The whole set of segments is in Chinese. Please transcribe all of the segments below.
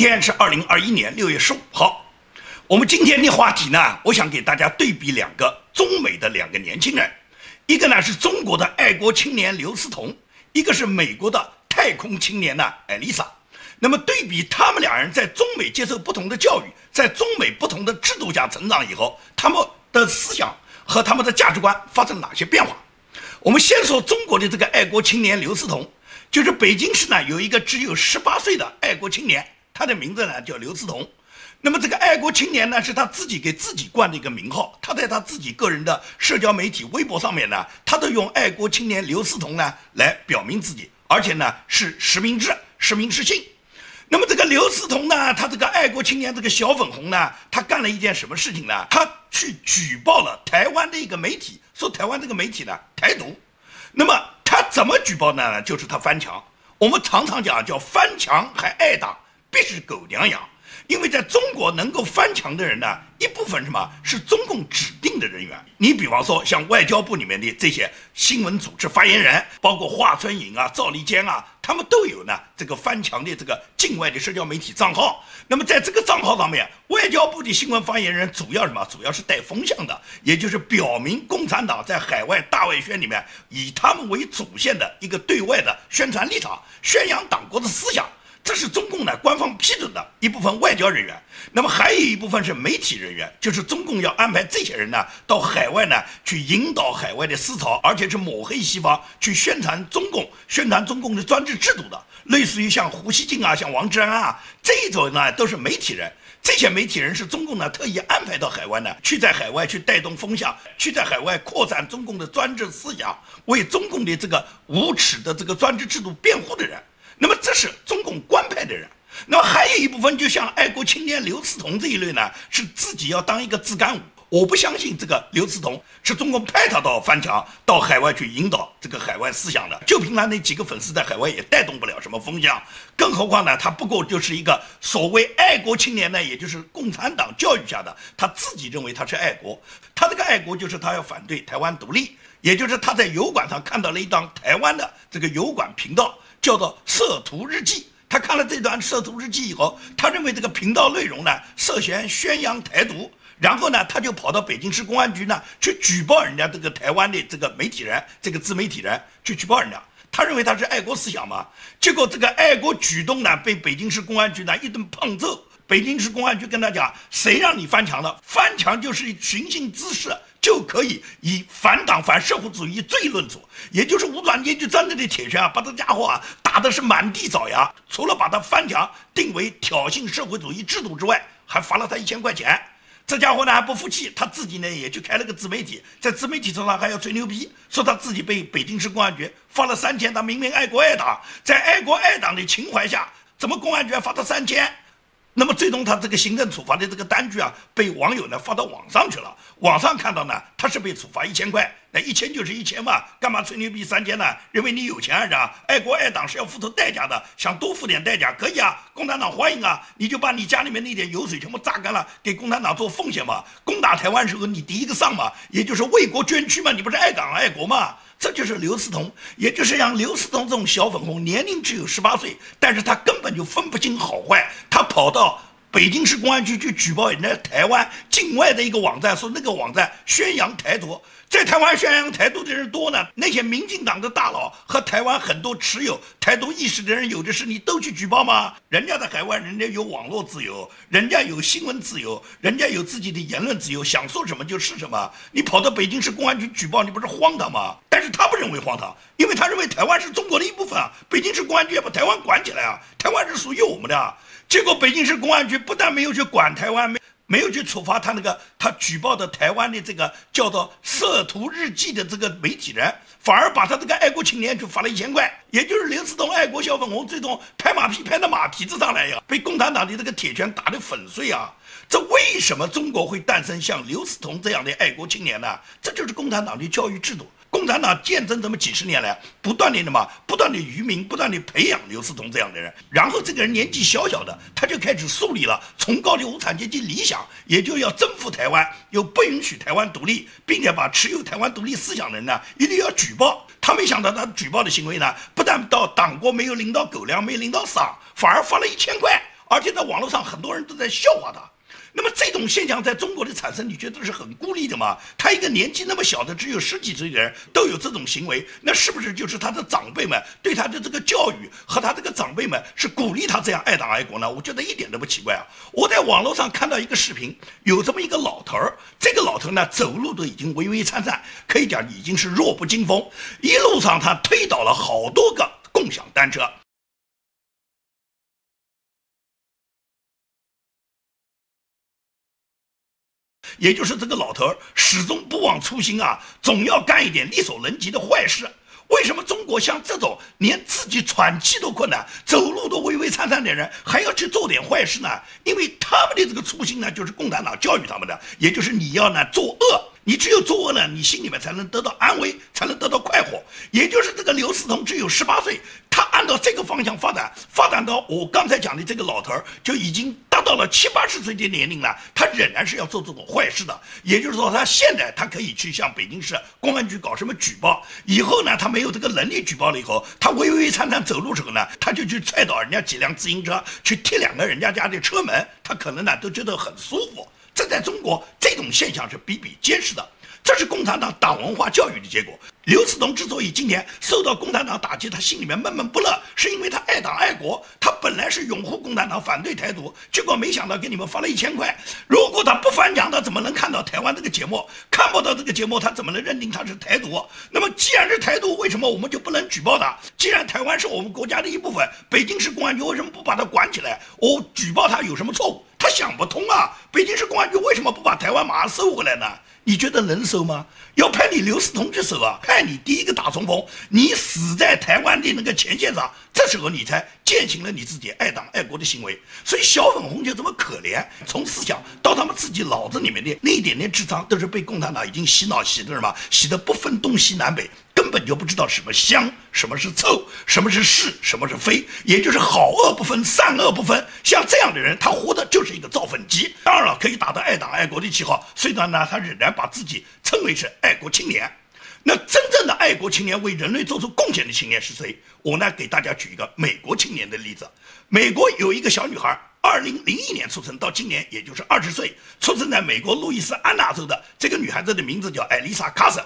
今天是二零二一年六月十五号。我们今天的话题呢，我想给大家对比两个中美的两个年轻人，一个呢是中国的爱国青年刘思彤，一个是美国的太空青年呢艾丽莎。那么对比他们两人在中美接受不同的教育，在中美不同的制度下成长以后，他们的思想和他们的价值观发生哪些变化？我们先说中国的这个爱国青年刘思彤，就是北京市呢有一个只有十八岁的爱国青年，他的名字呢叫刘思彤。那么这个爱国青年呢是他自己给自己冠的一个名号，他在他自己个人的社交媒体微博上面呢，他都用爱国青年刘思彤呢来表明自己，而且呢是实名制、实名实姓。那么这个刘思彤呢，他这个爱国青年这个小粉红呢，他干了一件什么事情呢？他去举报了台湾的一个媒体，说台湾这个媒体呢台独。那么他怎么举报呢？就是他翻墙。我们常常讲叫翻墙还爱党，必是狗娘养。因为在中国能够翻墙的人呢，一部分什么是中共指定的人员。你比方说像外交部里面的这些新闻组织发言人，包括华春莹啊、赵立坚啊，他们都有呢这个翻墙的这个境外的社交媒体账号。那么在这个账号上面，外交部的新闻发言人主要什么？主要是带风向的，也就是表明共产党在海外大外宣里面以他们为主线的一个对外的宣传立场，宣扬党国的思想。这是中共呢官方批准的一部分外交人员，那么还有一部分是媒体人员，就是中共要安排这些人呢到海外呢去引导海外的思潮，而且是抹黑西方，去宣传中共，宣传中共的专制制度的，类似于像胡锡进啊，像王志安啊这一种呢都是媒体人，这些媒体人是中共呢特意安排到海外呢去在海外去带动风向，去在海外扩展中共的专制思想，为中共的这个无耻的这个专制制度辩护的人。那么这是中共官派的人，那么还有一部分就像爱国青年刘思彤这一类呢，是自己要当一个自干五。我不相信这个刘思彤是中共派他到翻墙到海外去引导这个海外思想的，就凭他那几个粉丝在海外也带动不了什么风向，更何况呢，他不过就是一个所谓爱国青年呢，也就是共产党教育下的，他自己认为他是爱国，他这个爱国就是他要反对台湾独立，也就是他在油管上看到了一档台湾的这个油管频道。叫做《摄图日记》，他看了这段《摄图日记》以后，他认为这个频道内容呢涉嫌宣扬台独，然后呢，他就跑到北京市公安局呢去举报人家这个台湾的这个媒体人，这个自媒体人去举报人家，他认为他是爱国思想嘛，结果这个爱国举动呢被北京市公安局呢一顿胖揍，北京市公安局跟他讲，谁让你翻墙的？翻墙就是寻衅滋事。就可以以反党反社会主义罪论处，也就是无转阶级战争的铁拳啊，把这家伙啊打的是满地找牙。除了把他翻墙定为挑衅社会主义制度之外，还罚了他一千块钱。这家伙呢还不服气，他自己呢也去开了个自媒体，在自媒体上还要吹牛逼，说他自己被北京市公安局罚了三千，他明明爱国爱党，在爱国爱党的情怀下，怎么公安局罚他三千？那么最终他这个行政处罚的这个单据啊，被网友呢发到网上去了。网上看到呢，他是被处罚一千块，那一千就是一千嘛，干嘛吹牛逼三千呢？认为你有钱是吧？爱国爱党是要付出代价的，想多付点代价可以啊，共产党欢迎啊，你就把你家里面那点油水全部榨干了，给共产党做奉献嘛。攻打台湾时候你第一个上嘛，也就是为国捐躯嘛，你不是爱党爱国嘛？这就是刘思彤，也就是像刘思彤这种小粉红，年龄只有十八岁，但是他根本就分不清好坏，他跑到北京市公安局去举报人家台湾境外的一个网站，说那个网站宣扬台独。在台湾宣扬台独的人多呢，那些民进党的大佬和台湾很多持有台独意识的人，有的是，你都去举报吗？人家在海外，人家有网络自由，人家有新闻自由，人家有自己的言论自由，想说什么就是什么。你跑到北京市公安局举报，你不是荒唐吗？但是他不认为荒唐，因为他认为台湾是中国的一部分啊，北京市公安局要把台湾管起来啊，台湾是属于我们的。结果北京市公安局不但没有去管台湾，没。没有去处罚他那个他举报的台湾的这个叫做《色图日记》的这个媒体人，反而把他这个爱国青年就罚了一千块，也就是刘思彤爱国小粉红最终拍马屁拍到马蹄子上来呀，被共产党的这个铁拳打得粉碎啊！这为什么中国会诞生像刘思彤这样的爱国青年呢？这就是共产党的教育制度。共产党见证这么几十年来，不断的什么，不断的愚民，不断的培养刘思同这样的人，然后这个人年纪小小的，他就开始树立了崇高的无产阶级理想，也就要征服台湾，又不允许台湾独立，并且把持有台湾独立思想的人呢，一定要举报。他没想到他举报的行为呢，不但到党国没有领到狗粮，没领到赏，反而发了一千块。而且在网络上很多人都在笑话他。那么这种现象在中国的产生，你觉得是很孤立的吗？他一个年纪那么小的，只有十几岁的人都有这种行为，那是不是就是他的长辈们对他的这个教育和他这个长辈们是鼓励他这样爱党爱国呢？我觉得一点都不奇怪啊！我在网络上看到一个视频，有这么一个老头儿，这个老头呢走路都已经微微颤颤，可以讲已经是弱不禁风，一路上他推倒了好多个共享单车。也就是这个老头儿始终不忘初心啊，总要干一点力所能及的坏事。为什么中国像这种连自己喘气都困难、走路都微微颤颤的人，还要去做点坏事呢？因为他们的这个初心呢，就是共产党教育他们的，也就是你要呢作恶，你只有作恶呢，你心里面才能得到安慰，才能得到快活。也就是这个刘思彤只有十八岁。按照这个方向发展，发展到我刚才讲的这个老头儿就已经达到了七八十岁的年龄了，他仍然是要做这种坏事的。也就是说，他现在他可以去向北京市公安局搞什么举报，以后呢，他没有这个能力举报了以后，他微微颤颤走路时候呢，他就去踹倒人家几辆自行车，去踢两个人家家的车门，他可能呢都觉得很舒服。这在中国这种现象是比比皆是的。这是共产党党文化教育的结果。刘思彤之所以今天受到共产党打击，他心里面闷闷不乐，是因为他爱党爱国。他本来是拥护共产党，反对台独，结果没想到给你们发了一千块。如果他不翻墙，他怎么能看到台湾这个节目？看不到这个节目，他怎么能认定他是台独？那么既然是台独，为什么我们就不能举报他？既然台湾是我们国家的一部分，北京市公安局为什么不把他管起来？我举报他有什么错误？他想不通啊！北京市公安局为什么不把台湾马上收回来呢？你觉得能收吗？要派你刘思彤去守啊！派你第一个打冲锋，你死在台湾的那个前线上，这时候你才践行了你自己爱党爱国的行为。所以小粉红就这么可怜，从思想到他们自己脑子里面的那一点点智商，都是被共产党已经洗脑洗的什么？洗得不分东西南北。根本就不知道什么香，什么是臭，什么是是，什么是非，也就是好恶不分，善恶不分。像这样的人，他活的就是一个造粪机。当然了，可以打着爱党爱国的旗号，虽然呢，他仍然把自己称为是爱国青年。那真正的爱国青年，为人类做出贡献的青年是谁？我呢，给大家举一个美国青年的例子。美国有一个小女孩，二零零一年出生，到今年也就是二十岁，出生在美国路易斯安那州的。这个女孩子的名字叫艾丽莎·卡森。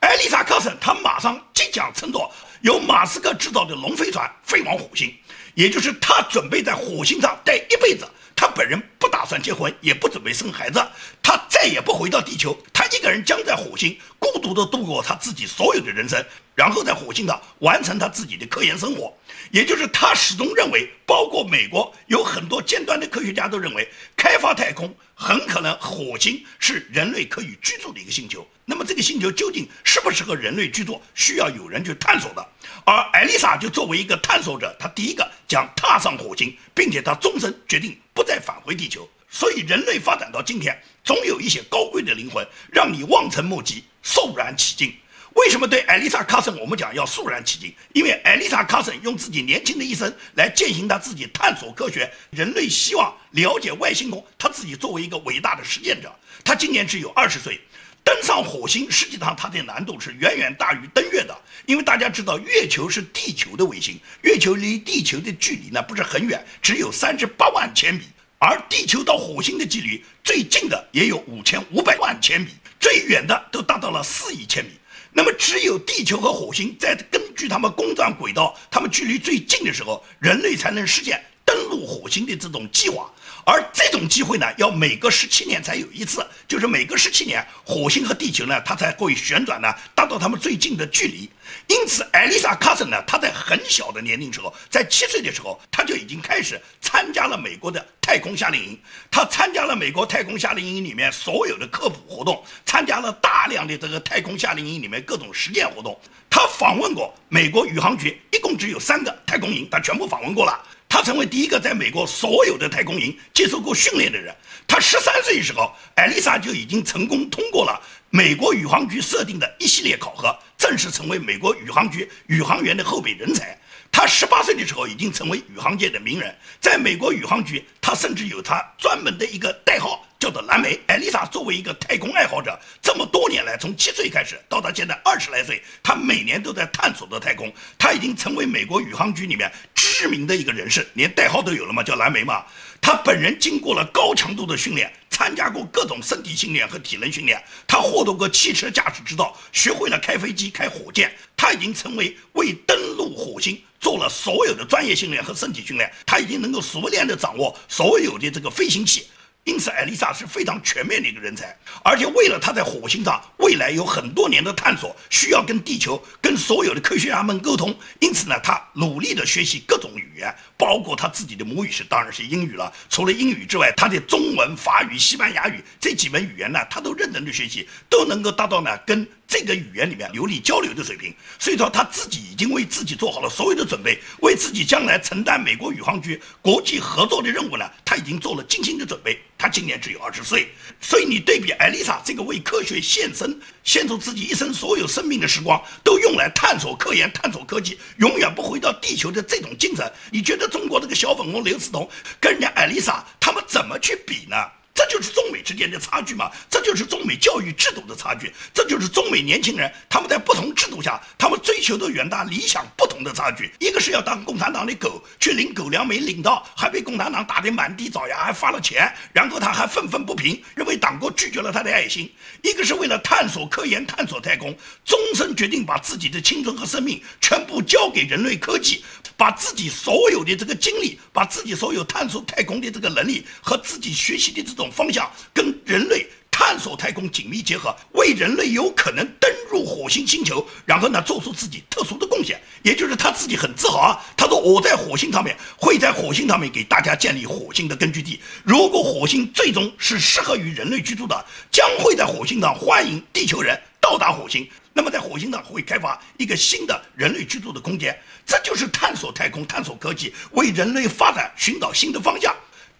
艾丽莎·卡森，她马上即将乘坐由马斯克制造的龙飞船飞往火星，也就是她准备在火星上待一辈子。他本人不打算结婚，也不准备生孩子，他再也不回到地球，他一个人将在火星孤独地度过他自己所有的人生，然后在火星上完成他自己的科研生活。也就是他始终认为，包括美国有很多尖端的科学家都认为，开发太空很可能火星是人类可以居住的一个星球。那么这个星球究竟适不适合人类居住，需要有人去探索的。而艾丽莎就作为一个探索者，她第一个将踏上火星，并且她终身决定不再返回地球。所以人类发展到今天，总有一些高贵的灵魂让你望尘莫及、肃然起敬。为什么对艾丽莎·卡森我们讲要肃然起敬？因为艾丽莎·卡森用自己年轻的一生来践行她自己探索科学、人类希望了解外星空。她自己作为一个伟大的实践者，她今年只有二十岁。登上火星，实际上它的难度是远远大于登月的，因为大家知道，月球是地球的卫星，月球离地球的距离呢不是很远，只有三十八万千米，而地球到火星的距离最近的也有五千五百万千米，最远的都达到了四亿千米。那么，只有地球和火星在根据它们公转轨道，它们距离最近的时候，人类才能实现登陆火星的这种计划。而这种机会呢，要每隔十七年才有一次，就是每隔十七年，火星和地球呢，它才会旋转呢，达到它们最近的距离。因此，艾丽莎·卡森呢，她在很小的年龄时候，在七岁的时候，她就已经开始参加了美国的太空夏令营。她参加了美国太空夏令营里面所有的科普活动，参加了大量的这个太空夏令营里面各种实践活动。她访问过美国宇航局，一共只有三个太空营，她全部访问过了。他成为第一个在美国所有的太空营接受过训练的人。他十三岁时候，艾丽莎就已经成功通过了美国宇航局设定的一系列考核，正式成为美国宇航局宇航员的后备人才。他十八岁的时候已经成为宇航界的名人，在美国宇航局，他甚至有他专门的一个代号。叫做蓝莓。艾丽莎作为一个太空爱好者，这么多年来，从七岁开始到她现在二十来岁，她每年都在探索着太空。她已经成为美国宇航局里面知名的一个人士，连代号都有了嘛，叫蓝莓嘛。她本人经过了高强度的训练。参加过各种身体训练和体能训练，他获得过汽车驾驶执照，学会了开飞机、开火箭。他已经成为为登陆火星做了所有的专业训练和身体训练，他已经能够熟练地掌握所有的这个飞行器。因此，艾丽莎是非常全面的一个人才，而且为了她在火星上未来有很多年的探索，需要跟地球、跟所有的科学家们沟通，因此呢，她努力的学习各种语言，包括她自己的母语是当然是英语了。除了英语之外，她的中文、法语、西班牙语这几门语言呢，她都认真的学习，都能够达到呢跟。这个语言里面流利交流的水平，所以说他自己已经为自己做好了所有的准备，为自己将来承担美国宇航局国际合作的任务呢，他已经做了精心的准备。他今年只有二十岁，所以你对比艾丽莎这个为科学献身、献出自己一生所有生命的时光，都用来探索科研、探索科技，永远不回到地球的这种精神，你觉得中国这个小粉红刘思彤跟人家艾丽莎他们怎么去比呢？这就是中美之间的差距嘛？这就是中美教育制度的差距，这就是中美年轻人他们在不同制度下，他们追求的远大理想不同的差距。一个是要当共产党的狗，去领狗粮没领到，还被共产党打得满地找牙，还发了钱，然后他还愤愤不平，认为党国拒绝了他的爱心。一个是为了探索科研、探索太空，终身决定把自己的青春和生命全部交给人类科技。把自己所有的这个精力，把自己所有探索太空的这个能力和自己学习的这种方向，跟人类探索太空紧密结合，为人类有可能登入火星星球，然后呢做出自己特殊的贡献。也就是他自己很自豪啊，他说我在火星上面会在火星上面给大家建立火星的根据地。如果火星最终是适合于人类居住的，将会在火星上欢迎地球人到达火星。那么在火星上会开发一个新的人类居住的空间，这就是探索太空、探索科技，为人类发展寻找新的方向。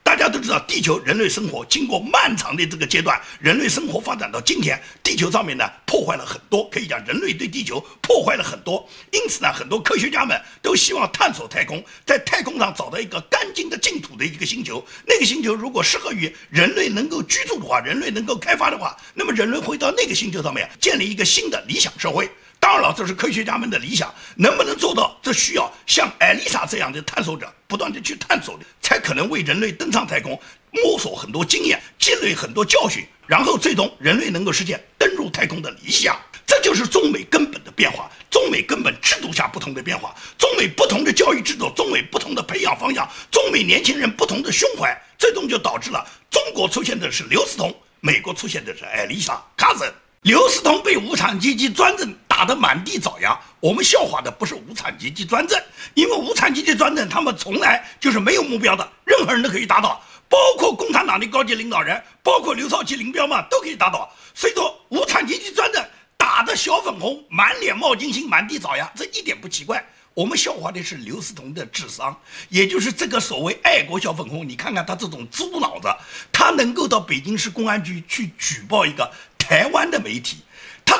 大家都知道，地球人类生活经过漫长的这个阶段，人类生活发展到今天，地球上面呢破坏了很多，可以讲人类对地球破坏了很多。因此呢，很多科学家们都希望探索太空，在太空上找到一个干净的净土的一个星球。那个星球如果适合于人类能够居住的话，人类能够开发的话，那么人类会到那个星球上面建立一个新的理想社会。当然了，这是科学家们的理想，能不能做到？这需要像艾丽莎这样的探索者不断的去探索，才可能为人类登上太空摸索很多经验，积累很多教训，然后最终人类能够实现登入太空的理想。这就是中美根本的变化，中美根本制度下不同的变化，中美不同的教育制度，中美不同的培养方向，中美年轻人不同的胸怀，最终就导致了中国出现的是刘思彤，美国出现的是艾丽莎·卡森。刘思彤被无产阶级专政打得满地找牙。我们笑话的不是无产阶级专政，因为无产阶级专政他们从来就是没有目标的，任何人都可以打倒，包括共产党的高级领导人，包括刘少奇、林彪嘛，都可以打倒。所以说，无产阶级专政打得小粉红满脸冒金星、满地找牙，这一点不奇怪。我们笑话的是刘思彤的智商，也就是这个所谓爱国小粉红。你看看他这种猪脑子，他能够到北京市公安局去举报一个。台湾的媒体，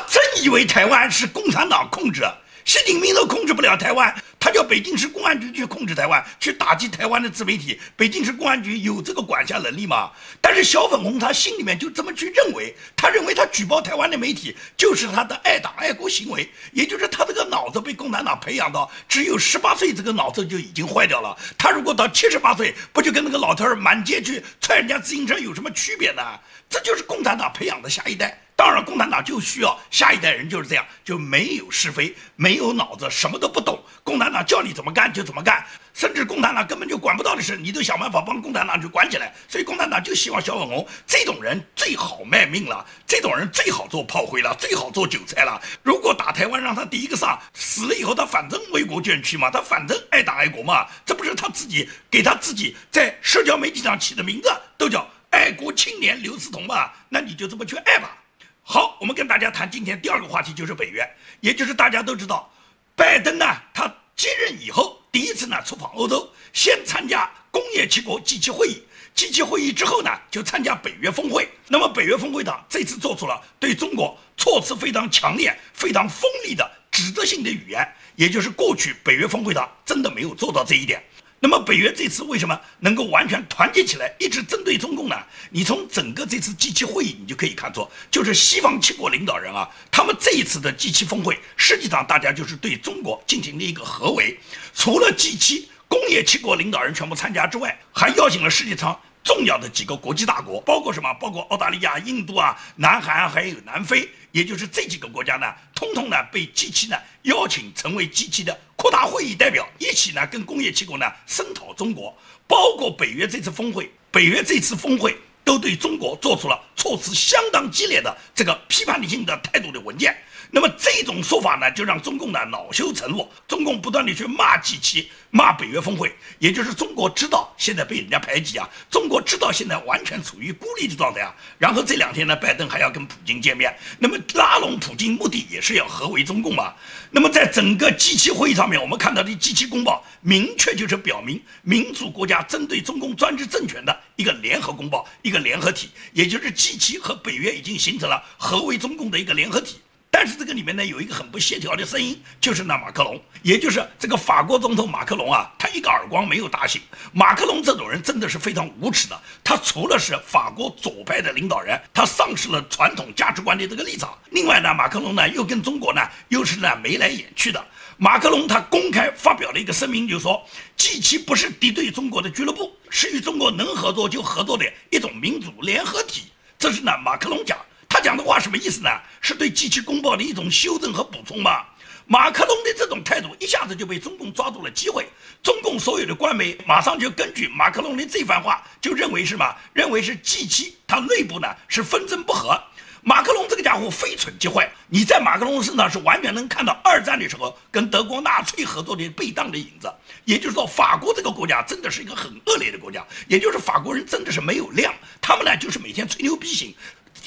真以为台湾是共产党控制，习近平都控制不了台湾，他叫北京市公安局去控制台湾，去打击台湾的自媒体。北京市公安局有这个管辖能力吗？但是小粉红他心里面就这么去认为，他认为他举报台湾的媒体就是他的爱党爱国行为，也就是他这个脑子被共产党培养到只有十八岁，这个脑子就已经坏掉了。他如果到七十八岁，不就跟那个老头儿满街去踹人家自行车有什么区别呢？这就是共产党培养的下一代。当然，共产党就需要下一代人就是这样，就没有是非，没有脑子，什么都不懂。共产党叫你怎么干就怎么干，甚至共产党根本就管不到的事，你都想办法帮共产党去管起来。所以共产党就希望小粉红这种人最好卖命了，这种人最好做炮灰了，最好做韭菜了。如果打台湾让他第一个上，死了以后他反正为国捐躯嘛，他反正爱党爱国嘛，这不是他自己给他自己在社交媒体上起的名字都叫。爱国青年刘思彤嘛，那你就这么去爱吧。好，我们跟大家谈今天第二个话题，就是北约，也就是大家都知道，拜登呢，他接任以后第一次呢出访欧洲，先参加工业七国 G7 会议，G7 会议之后呢就参加北约峰会。那么北约峰会呢这次做出了对中国措辞非常强烈、非常锋利的指责性的语言，也就是过去北约峰会党真的没有做到这一点。那么北约这次为什么能够完全团结起来，一直针对中共呢？你从整个这次 G7 会议，你就可以看出，就是西方七国领导人啊，他们这一次的 G7 峰会，实际上大家就是对中国进行了一个合围。除了 G7 工业七国领导人全部参加之外，还邀请了世界上重要的几个国际大国，包括什么？包括澳大利亚、印度啊、南韩还有南非。也就是这几个国家呢，通通呢被 G7 呢邀请成为 G7 的扩大会议代表，一起呢跟工业机构呢声讨中国。包括北约这次峰会，北约这次峰会都对中国做出了措辞相当激烈的这个批判性的态度的文件。那么这种说法呢，就让中共呢恼羞成怒，中共不断的去骂 G7，骂北约峰会，也就是中国知道现在被人家排挤啊，中国知道现在完全处于孤立的状态啊。然后这两天呢，拜登还要跟普京见面，那么拉拢普京目的也是要合围中共嘛。那么在整个 G7 会议上面，我们看到的 G7 公报明确就是表明民主国家针对中共专制政权的一个联合公报，一个联合体，也就是 G7 和北约已经形成了合围中共的一个联合体。但是这个里面呢，有一个很不协调的声音，就是那马克龙，也就是这个法国总统马克龙啊，他一个耳光没有打醒。马克龙这种人真的是非常无耻的，他除了是法国左派的领导人，他丧失了传统价值观的这个立场。另外呢，马克龙呢又跟中国呢又是呢眉来眼去的。马克龙他公开发表了一个声明，就说 G7 不是敌对中国的俱乐部，是与中国能合作就合作的一种民主联合体。这是呢马克龙讲。他讲的话什么意思呢？是对机器公报的一种修正和补充吗？马克龙的这种态度一下子就被中共抓住了机会，中共所有的官媒马上就根据马克龙的这番话，就认为是嘛？认为是 G7 它内部呢是纷争不和。马克龙这个家伙非蠢即坏，你在马克龙身上是完全能看到二战的时候跟德国纳粹合作的被当的影子。也就是说，法国这个国家真的是一个很恶劣的国家，也就是法国人真的是没有量，他们呢就是每天吹牛逼型。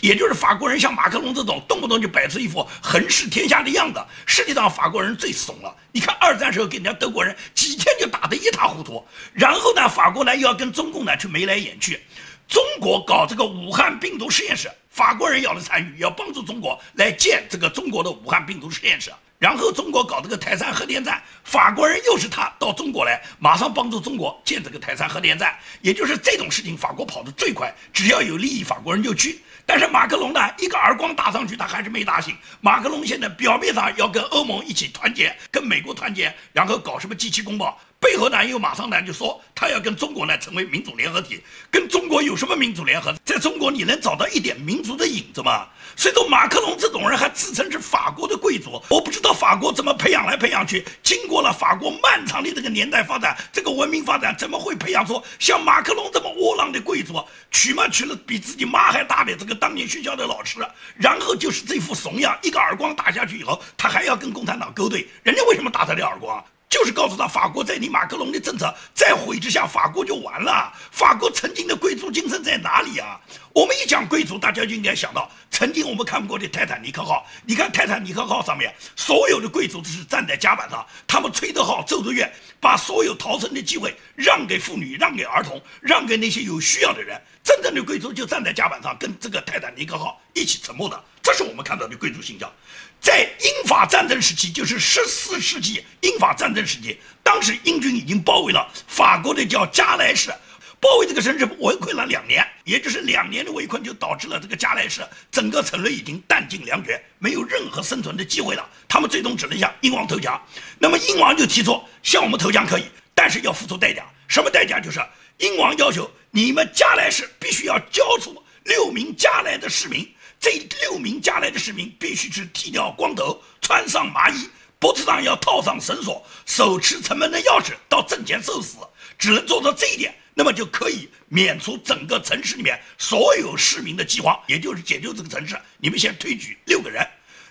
也就是法国人像马克龙这种动不动就摆出一副横视天下的样子，实际上法国人最怂了。你看二战时候给人家德国人几天就打得一塌糊涂，然后呢，法国呢又要跟中共呢去眉来眼去，中国搞这个武汉病毒实验室，法国人要来参与，要帮助中国来建这个中国的武汉病毒实验室。然后中国搞这个台山核电站，法国人又是他到中国来，马上帮助中国建这个台山核电站。也就是这种事情，法国跑得最快，只要有利益，法国人就去。但是马克龙呢，一个耳光打上去，他还是没打醒。马克龙现在表面上要跟欧盟一起团结，跟美国团结，然后搞什么机器公报，背后呢又马上呢就说他要跟中国呢成为民主联合体。跟中国有什么民主联合？在中国你能找到一点民族的影子吗？所以说马克龙这种人还自称是法国的贵族，我不知道法国怎么培养来培养去。经过了法国漫长的这个年代发展，这个文明发展，怎么会培养出像马克龙这么窝囊的贵族？娶嘛娶了比自己妈还大的这个当年学校的老师，然后就是这副怂样，一个耳光打下去以后，他还要跟共产党勾兑。人家为什么打他的耳光？就是告诉他，法国在你马克龙的政策再毁之下，法国就完了。法国曾经的贵族精神在哪里啊？我们一讲贵族，大家就应该想到曾经我们看过的泰坦尼克号。你看泰坦尼克号上面所有的贵族都是站在甲板上，他们吹着号，奏着乐，把所有逃生的机会让给妇女，让给儿童，让给那些有需要的人。真正的贵族就站在甲板上，跟这个泰坦尼克号一起沉没的。这是我们看到的贵族形象。在英法战争时期，就是十四世纪英法战争时期，当时英军已经包围了法国的叫加莱市，包围这个城市围困了两年，也就是两年的围困就导致了这个加莱市整个城内已经弹尽粮绝，没有任何生存的机会了。他们最终只能向英王投降。那么英王就提出向我们投降可以，但是要付出代价。什么代价？就是英王要求你们加莱市必须要交出六名加莱的市民。这六名加莱的市民必须是剃掉光头，穿上麻衣，脖子上要套上绳索，手持城门的钥匙到阵前受死。只能做到这一点，那么就可以免除整个城市里面所有市民的饥荒，也就是解救这个城市。你们先推举六个人。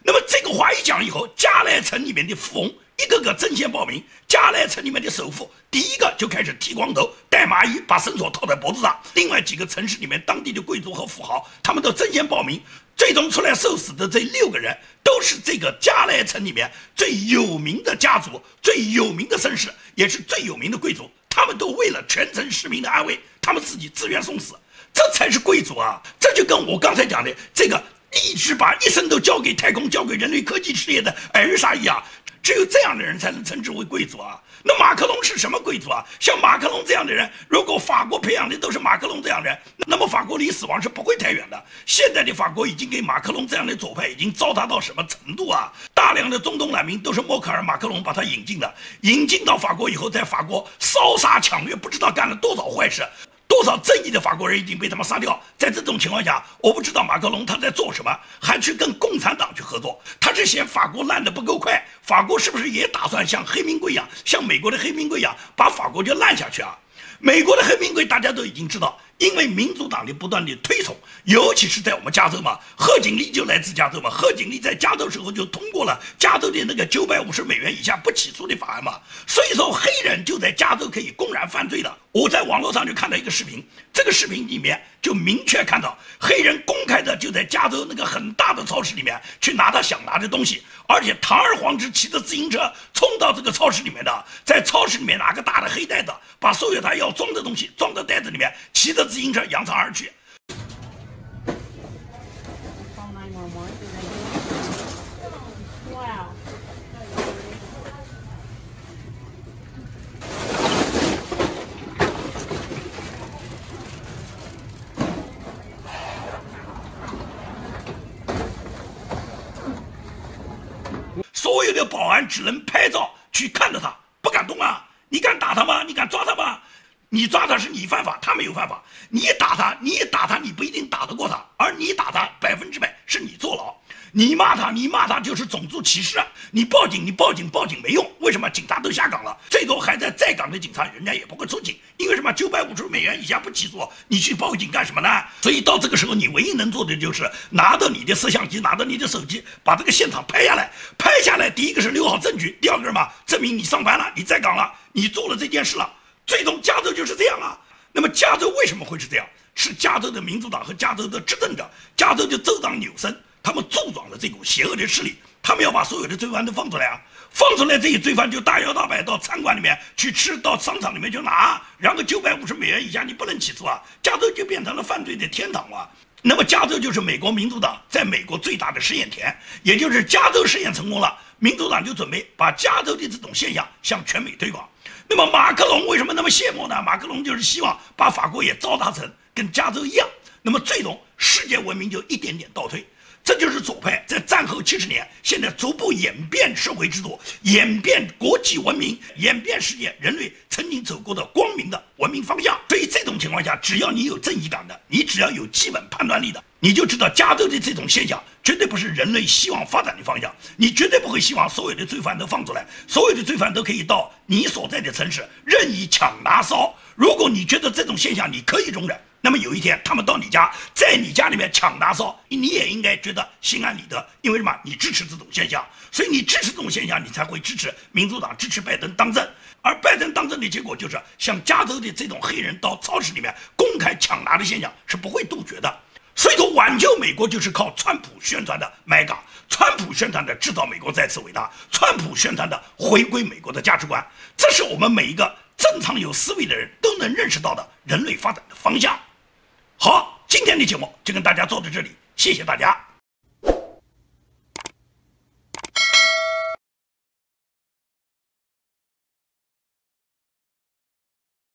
那么这个话一讲以后，加莱城里面的富翁一个个争先报名。加莱城里面的首富第一个就开始剃光头，戴麻衣，把绳索套在脖子上。另外几个城市里面当地的贵族和富豪，他们都争先报名。最终出来受死的这六个人，都是这个加莱城里面最有名的家族、最有名的绅士，也是最有名的贵族。他们都为了全城市民的安危，他们自己自愿送死。这才是贵族啊！这就跟我刚才讲的这个。一直把一生都交给太空、交给人类科技事业的艾瑞莎一样，只有这样的人才能称之为贵族啊！那马克龙是什么贵族啊？像马克龙这样的人，如果法国培养的都是马克龙这样的人，那么法国离死亡是不会太远的。现在的法国已经给马克龙这样的左派已经糟蹋到什么程度啊？大量的中东难民都是默克尔、马克龙把他引进的，引进到法国以后，在法国烧杀抢掠，不知道干了多少坏事。多少正义的法国人已经被他们杀掉？在这种情况下，我不知道马克龙他在做什么，还去跟共产党去合作？他是嫌法国烂的不够快？法国是不是也打算像黑名贵一样，像美国的黑名贵一样，把法国就烂下去啊？美国的黑名贵大家都已经知道。因为民主党的不断的推崇，尤其是在我们加州嘛，贺锦丽就来自加州嘛，贺锦丽在加州时候就通过了加州的那个九百五十美元以下不起诉的法案嘛，所以说黑人就在加州可以公然犯罪的。我在网络上就看到一个视频，这个视频里面就明确看到黑人公开的就在加州那个很大的超市里面去拿他想拿的东西，而且堂而皇之骑着自行车冲到这个超市里面的，在超市里面拿个大的黑袋子，把所有他要装的东西装到袋子里面，骑着。自行车扬长而去。所有的能拍照去看着他，不敢动啊！你敢打他吗？你敢抓他吗？你抓他是你犯法，他没有犯法。你打他，你打他，你不一定打得过他，而你打他，百分之百是你坐牢。你骂他，你骂他就是种族歧视啊。你报警，你报警，报警没用。为什么？警察都下岗了，最多还在在岗的警察，人家也不会出警，因为什么？九百五十美元以下不起诉，你去报警干什么呢？所以到这个时候，你唯一能做的就是拿着你的摄像机，拿着你的手机，把这个现场拍下来。拍下来，第一个是留好证据，第二个什么？证明你上班了，你在岗了，你做了这件事了。最终，加州就是这样啊。那么，加州为什么会是这样？是加州的民主党和加州的执政者，加州的州长纽森，他们助长了这股邪恶的势力。他们要把所有的罪犯都放出来啊！放出来，这些罪犯就大摇大摆到餐馆里面去吃，到商场里面去拿，然后九百五十美元以下你不能起诉啊！加州就变成了犯罪的天堂啊！那么，加州就是美国民主党在美国最大的试验田，也就是加州试验成功了，民主党就准备把加州的这种现象向全美推广。那么马克龙为什么那么羡慕呢？马克龙就是希望把法国也糟蹋成跟加州一样，那么最终世界文明就一点点倒退。这就是左派在战后七十年，现在逐步演变社会制度、演变国际文明、演变世界人类曾经走过的光明的文明方向。所以这种情况下，只要你有正义感的，你只要有基本判断力的，你就知道加州的这种现象绝对不是人类希望发展的方向。你绝对不会希望所有的罪犯都放出来，所有的罪犯都可以到你所在的城市任意抢拿烧。如果你觉得这种现象你可以容忍。那么有一天，他们到你家，在你家里面抢大骚，你也应该觉得心安理得，因为什么？你支持这种现象，所以你支持这种现象，你才会支持民主党支持拜登当政。而拜登当政的结果就是，像加州的这种黑人到超市里面公开抢拿的现象是不会杜绝的。所以说，挽救美国就是靠川普宣传的买港，川普宣传的制造美国再次伟大，川普宣传的回归美国的价值观，这是我们每一个正常有思维的人都能认识到的人类发展的方向。好，今天的节目就跟大家做到这里，谢谢大家。